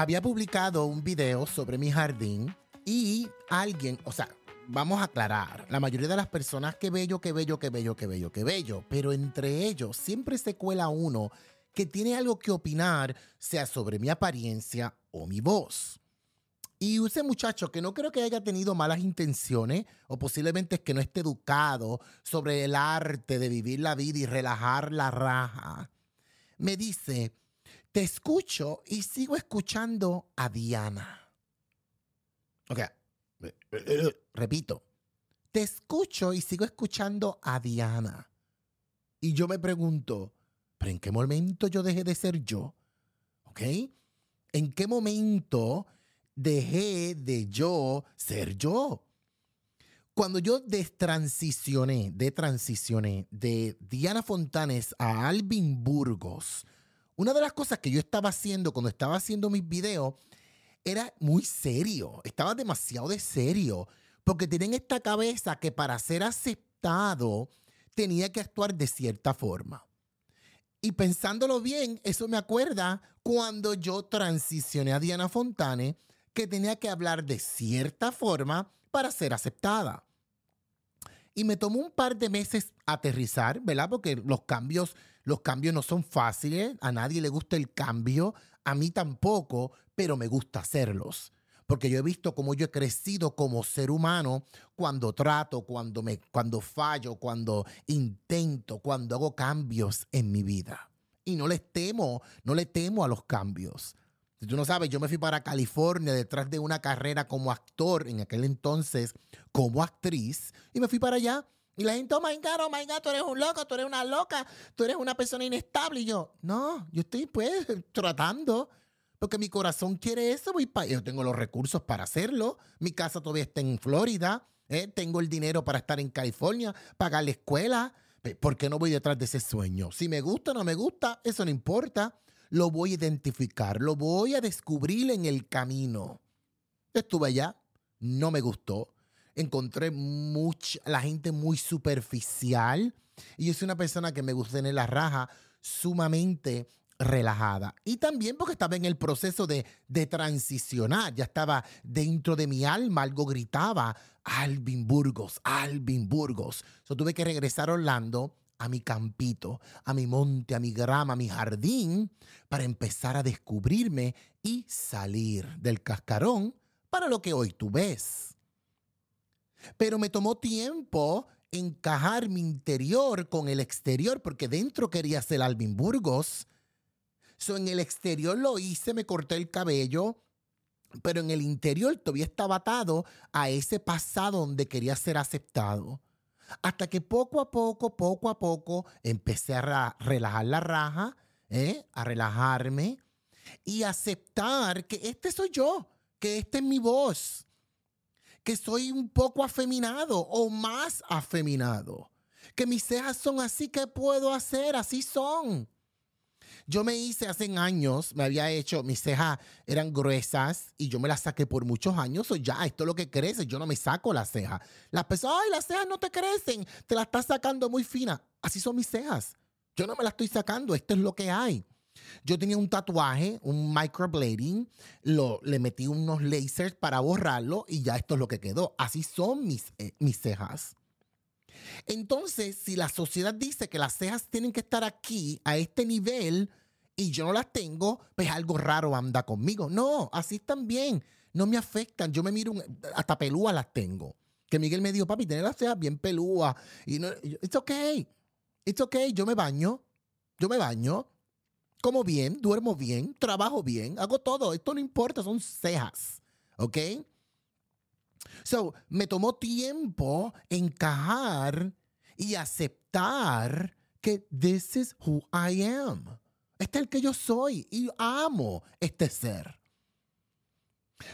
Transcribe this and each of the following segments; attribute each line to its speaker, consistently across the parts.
Speaker 1: había publicado un video sobre mi jardín y alguien, o sea, vamos a aclarar, la mayoría de las personas, qué bello, qué bello, qué bello, qué bello, qué bello, pero entre ellos siempre se cuela uno que tiene algo que opinar, sea sobre mi apariencia o mi voz. Y ese muchacho, que no creo que haya tenido malas intenciones, o posiblemente es que no esté educado sobre el arte de vivir la vida y relajar la raja, me dice, te escucho y sigo escuchando a Diana. Ok, repito, te escucho y sigo escuchando a Diana. Y yo me pregunto, ¿pero en qué momento yo dejé de ser yo? ¿Ok? ¿En qué momento dejé de yo ser yo? Cuando yo destransicioné, de transicioné de Diana Fontanes a Alvin Burgos, una de las cosas que yo estaba haciendo cuando estaba haciendo mis videos era muy serio, estaba demasiado de serio, porque tienen esta cabeza que para ser aceptado tenía que actuar de cierta forma. Y pensándolo bien, eso me acuerda cuando yo transicioné a Diana Fontane, que tenía que hablar de cierta forma para ser aceptada. Y me tomó un par de meses aterrizar, ¿verdad? Porque los cambios los cambios no son fáciles, a nadie le gusta el cambio, a mí tampoco, pero me gusta hacerlos. Porque yo he visto cómo yo he crecido como ser humano cuando trato, cuando, me, cuando fallo, cuando intento, cuando hago cambios en mi vida. Y no les temo, no le temo a los cambios. Si tú no sabes, yo me fui para California detrás de una carrera como actor, en aquel entonces como actriz, y me fui para allá y la gente, oh my God, oh my God, tú eres un loco, tú eres una loca, tú eres una persona inestable. Y yo, no, yo estoy pues tratando, porque mi corazón quiere eso, voy para, yo tengo los recursos para hacerlo. Mi casa todavía está en Florida, ¿eh? tengo el dinero para estar en California, pagar la escuela. ¿Por qué no voy detrás de ese sueño? Si me gusta o no me gusta, eso no importa. Lo voy a identificar, lo voy a descubrir en el camino. Estuve allá, no me gustó encontré mucha, la gente muy superficial. Y yo soy una persona que me gusta tener la raja sumamente relajada. Y también porque estaba en el proceso de, de transicionar, ya estaba dentro de mi alma, algo gritaba, Alvin Burgos, Alvin Burgos. Yo tuve que regresar a Orlando, a mi campito, a mi monte, a mi grama, a mi jardín, para empezar a descubrirme y salir del cascarón para lo que hoy tú ves. Pero me tomó tiempo encajar mi interior con el exterior, porque dentro quería ser Alvin Burgos. So, en el exterior lo hice, me corté el cabello, pero en el interior todavía estaba atado a ese pasado donde quería ser aceptado. Hasta que poco a poco, poco a poco, empecé a relajar la raja, ¿eh? a relajarme y aceptar que este soy yo, que esta es mi voz que soy un poco afeminado o más afeminado. Que mis cejas son así, ¿qué puedo hacer? Así son. Yo me hice hace años, me había hecho, mis cejas eran gruesas y yo me las saqué por muchos años. O ya, esto es lo que crece, yo no me saco las cejas. Las personas, ay, las cejas no te crecen, te las estás sacando muy fina. Así son mis cejas. Yo no me las estoy sacando, esto es lo que hay. Yo tenía un tatuaje, un microblading, lo, le metí unos lasers para borrarlo y ya esto es lo que quedó. Así son mis, eh, mis cejas. Entonces, si la sociedad dice que las cejas tienen que estar aquí, a este nivel, y yo no las tengo, pues algo raro anda conmigo. No, así están bien. No me afectan. Yo me miro, hasta pelúas las tengo. Que Miguel me dijo, papi, tener las cejas bien pelúas. Y no, it's okay. It's okay. Yo me baño. Yo me baño como bien, duermo bien, trabajo bien, hago todo. Esto no importa, son cejas. ¿Ok? So, me tomó tiempo encajar y aceptar que this is who I am. Este es el que yo soy y amo este ser.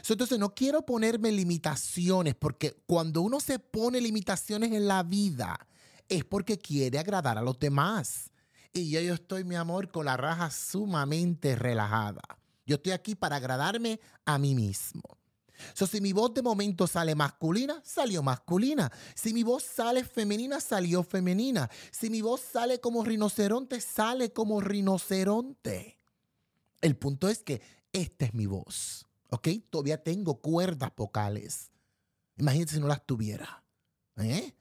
Speaker 1: entonces no quiero ponerme limitaciones porque cuando uno se pone limitaciones en la vida es porque quiere agradar a los demás. Y yo, yo estoy, mi amor, con la raja sumamente relajada. Yo estoy aquí para agradarme a mí mismo. So, si mi voz de momento sale masculina, salió masculina. Si mi voz sale femenina, salió femenina. Si mi voz sale como rinoceronte, sale como rinoceronte. El punto es que esta es mi voz. ¿Ok? Todavía tengo cuerdas vocales. Imagínate si no las tuviera. ¿Eh?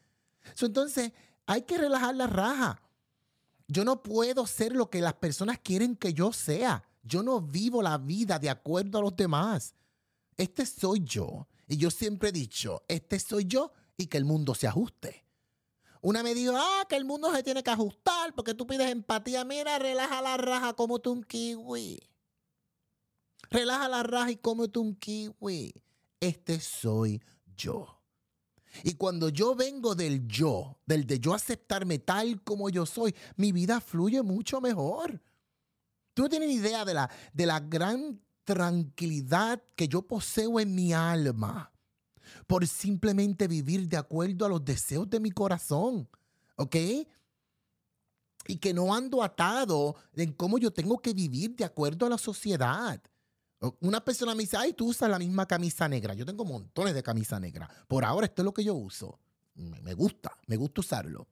Speaker 1: entonces, hay que relajar la raja. Yo no puedo ser lo que las personas quieren que yo sea. Yo no vivo la vida de acuerdo a los demás. Este soy yo. Y yo siempre he dicho, este soy yo y que el mundo se ajuste. Una me dijo, ah, que el mundo se tiene que ajustar porque tú pides empatía. Mira, relaja la raja como tú un kiwi. Relaja la raja y cómete un kiwi. Este soy yo. Y cuando yo vengo del yo, del de yo aceptarme tal como yo soy, mi vida fluye mucho mejor. Tú no tienes ni idea de la, de la gran tranquilidad que yo poseo en mi alma por simplemente vivir de acuerdo a los deseos de mi corazón. ¿Ok? Y que no ando atado en cómo yo tengo que vivir de acuerdo a la sociedad. Una persona me dice, ay, tú usas la misma camisa negra. Yo tengo montones de camisa negra. Por ahora esto es lo que yo uso. Me gusta, me gusta usarlo.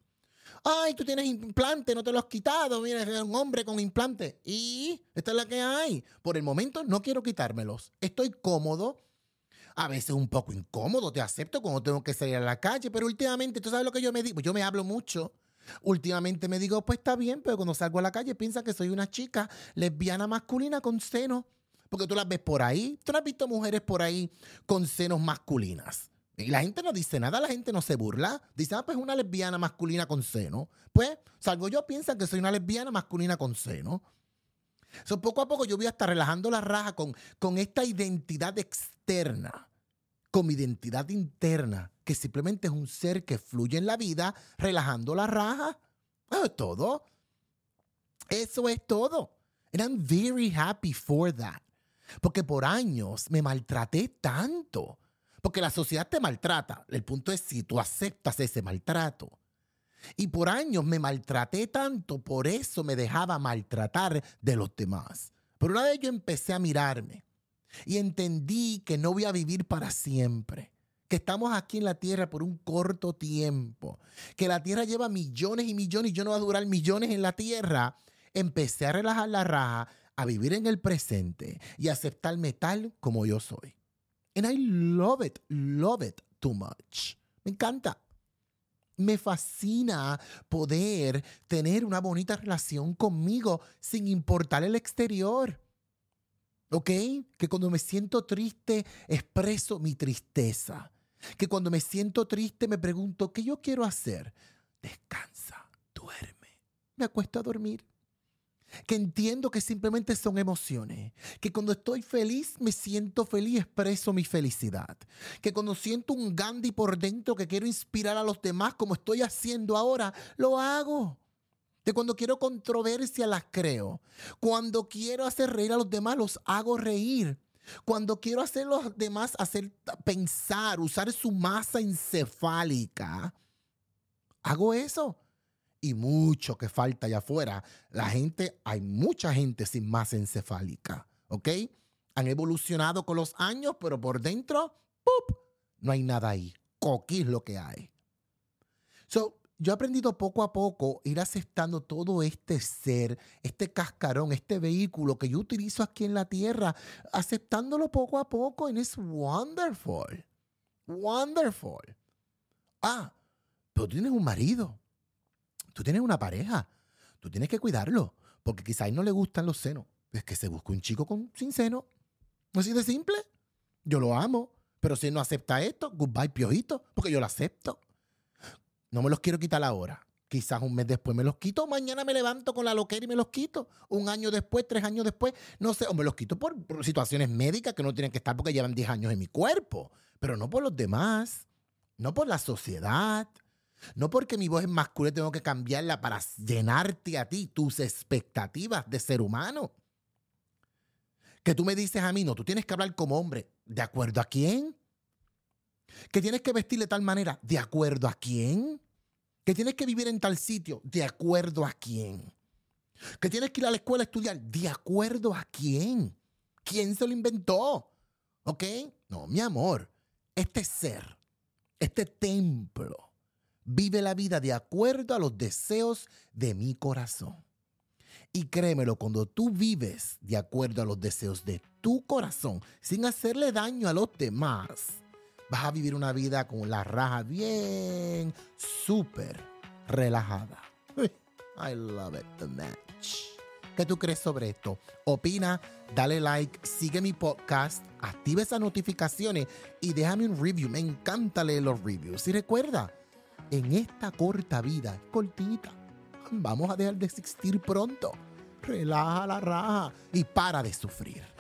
Speaker 1: Ay, tú tienes implante, no te lo has quitado. Mira, es un hombre con implante. Y esta es la que hay. Por el momento no quiero quitármelos. Estoy cómodo. A veces un poco incómodo, te acepto cuando tengo que salir a la calle, pero últimamente, ¿tú sabes lo que yo me digo? Yo me hablo mucho. Últimamente me digo, pues está bien, pero cuando salgo a la calle piensa que soy una chica lesbiana masculina con seno porque tú las ves por ahí. Tú no has visto mujeres por ahí con senos masculinas. Y la gente no dice nada, la gente no se burla. Dice, ah, pues una lesbiana masculina con seno. Pues, salgo yo, piensan que soy una lesbiana masculina con seno. So, poco a poco yo voy a estar relajando la raja con, con esta identidad externa, con mi identidad interna, que simplemente es un ser que fluye en la vida, relajando la raja. Eso es todo. Eso es todo. And I'm very happy for that. Porque por años me maltraté tanto. Porque la sociedad te maltrata. El punto es si tú aceptas ese maltrato. Y por años me maltraté tanto, por eso me dejaba maltratar de los demás. Pero una vez yo empecé a mirarme y entendí que no voy a vivir para siempre, que estamos aquí en la tierra por un corto tiempo, que la tierra lleva millones y millones y yo no voy a durar millones en la tierra, empecé a relajar la raja a vivir en el presente y aceptarme tal como yo soy. And I love it, love it too much. Me encanta. Me fascina poder tener una bonita relación conmigo sin importar el exterior. ¿Ok? Que cuando me siento triste expreso mi tristeza. Que cuando me siento triste me pregunto, ¿qué yo quiero hacer? Descansa, duerme. Me acuesto a dormir que entiendo que simplemente son emociones, que cuando estoy feliz me siento feliz, expreso mi felicidad, que cuando siento un Gandhi por dentro que quiero inspirar a los demás como estoy haciendo ahora, lo hago. Que cuando quiero controversia las creo. Cuando quiero hacer reír a los demás los hago reír. Cuando quiero hacer los demás hacer pensar, usar su masa encefálica, hago eso y mucho que falta allá afuera. La gente, hay mucha gente sin masa encefálica, ¿ok? Han evolucionado con los años, pero por dentro, ¡pup! No hay nada ahí. Coquí es lo que hay. So, yo he aprendido poco a poco ir aceptando todo este ser, este cascarón, este vehículo que yo utilizo aquí en la tierra, aceptándolo poco a poco, y es wonderful. Wonderful. Ah, pero tienes un marido Tú tienes una pareja. Tú tienes que cuidarlo. Porque quizás no le gustan los senos. Es que se busca un chico con, sin seno. Así de simple. Yo lo amo. Pero si él no acepta esto, goodbye, piojito. Porque yo lo acepto. No me los quiero quitar ahora. Quizás un mes después me los quito. Mañana me levanto con la loquera y me los quito. Un año después, tres años después. No sé. O me los quito por, por situaciones médicas que no tienen que estar porque llevan 10 años en mi cuerpo. Pero no por los demás. No por la sociedad. No porque mi voz es masculina tengo que cambiarla para llenarte a ti tus expectativas de ser humano. Que tú me dices a mí, no, tú tienes que hablar como hombre. ¿De acuerdo a quién? Que tienes que vestir de tal manera. ¿De acuerdo a quién? Que tienes que vivir en tal sitio. ¿De acuerdo a quién? Que tienes que ir a la escuela a estudiar. ¿De acuerdo a quién? ¿Quién se lo inventó? ¿Ok? No, mi amor. Este ser, este templo Vive la vida de acuerdo a los deseos de mi corazón. Y créemelo, cuando tú vives de acuerdo a los deseos de tu corazón, sin hacerle daño a los demás, vas a vivir una vida con la raja bien, súper relajada. I love it, the match. ¿Qué tú crees sobre esto? Opina, dale like, sigue mi podcast, activa esas notificaciones y déjame un review. Me encanta leer los reviews. Y recuerda, en esta corta vida, cortita, vamos a dejar de existir pronto. Relaja la raja y para de sufrir.